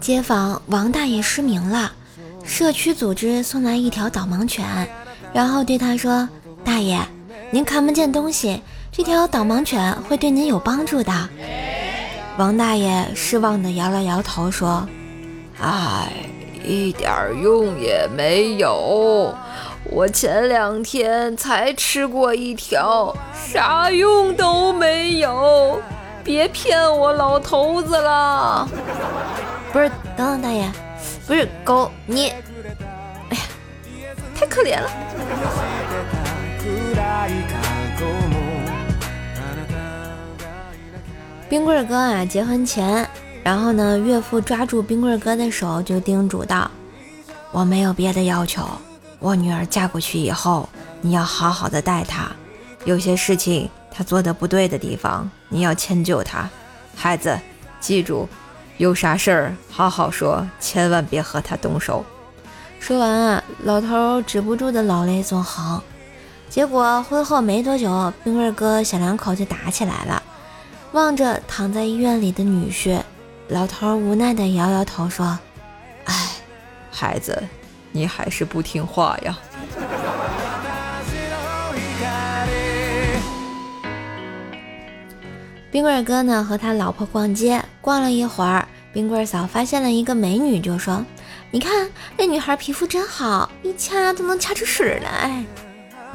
街坊王大爷失明了，社区组织送来一条导盲犬，然后对他说：“大爷，您看不见东西，这条导盲犬会对您有帮助的。”王大爷失望地摇了摇头说：“哎，一点用也没有。我前两天才吃过一条，啥用都没有。别骗我老头子了。”不是，等等，大爷，不是狗，你，哎呀，太可怜了。冰棍哥啊，结婚前，然后呢，岳父抓住冰棍哥的手，就叮嘱道：“我没有别的要求，我女儿嫁过去以后，你要好好的待她，有些事情他做的不对的地方，你要迁就他。孩子，记住。”有啥事儿好好说，千万别和他动手。说完啊，老头止不住的老泪纵横。结果婚后没多久，冰棍哥小两口就打起来了。望着躺在医院里的女婿，老头无奈的摇摇头说：“哎，孩子，你还是不听话呀。”冰棍哥呢和他老婆逛街，逛了一会儿，冰棍嫂发现了一个美女，就说：“你看那女孩皮肤真好，一掐都能掐出水来。”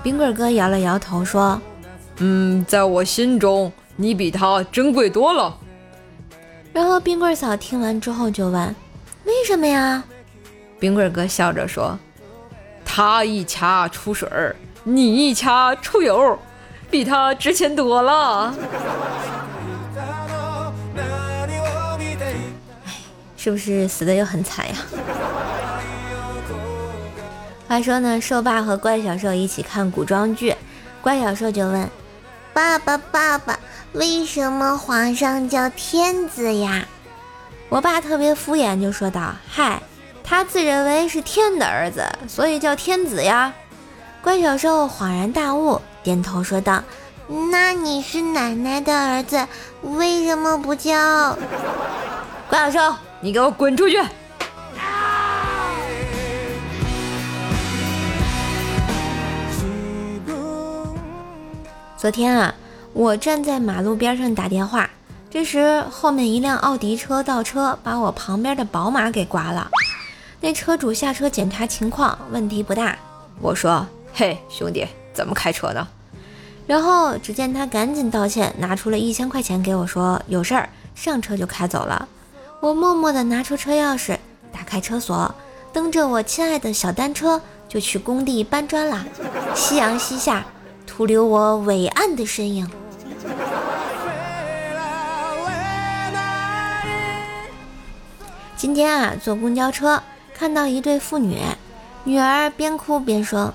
冰棍哥摇了摇头说：“嗯，在我心中，你比她珍贵多了。”然后冰棍嫂听完之后就问：“为什么呀？”冰棍哥笑着说：“她一掐出水儿，你一掐出油，比她值钱多了。”是不是死的又很惨呀？话说呢，兽爸和怪小兽一起看古装剧，怪小兽就问：“爸爸，爸爸，为什么皇上叫天子呀？”我爸特别敷衍就说道：“嗨，他自认为是天的儿子，所以叫天子呀。”怪小兽恍然大悟，点头说道：“那你是奶奶的儿子，为什么不叫？” 怪小兽。你给我滚出去！昨天啊，我站在马路边上打电话，这时后面一辆奥迪车倒车，把我旁边的宝马给刮了。那车主下车检查情况，问题不大。我说：“嘿，兄弟，怎么开车呢？”然后只见他赶紧道歉，拿出了一千块钱给我，说有事儿，上车就开走了。我默默地拿出车钥匙，打开车锁，蹬着我亲爱的小单车就去工地搬砖啦。夕阳西下，徒留我伟岸的身影。今天啊，坐公交车看到一对父女，女儿边哭边说：“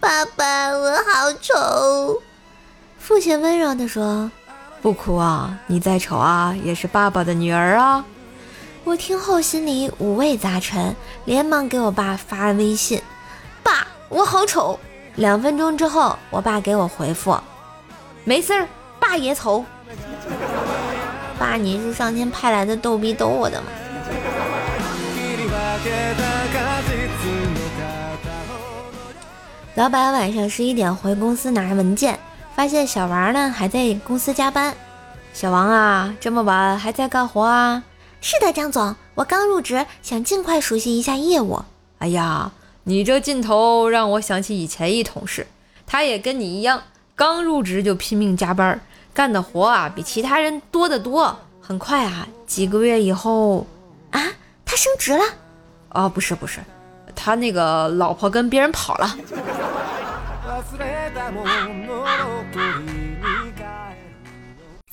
爸爸，我好丑。”父亲温柔地说：“不哭啊，你再丑啊，也是爸爸的女儿啊。”我听后心里五味杂陈，连忙给我爸发微信：“爸，我好丑。”两分钟之后，我爸给我回复：“没事儿，爸也丑。”爸，你是上天派来的逗逼逗我的吗？老板晚上十一点回公司拿文件，发现小王呢还在公司加班。小王啊，这么晚还在干活啊？是的，张总，我刚入职，想尽快熟悉一下业务。哎呀，你这劲头让我想起以前一同事，他也跟你一样，刚入职就拼命加班，干的活啊比其他人多得多。很快啊，几个月以后，啊，他升职了？哦，不是不是，他那个老婆跟别人跑了。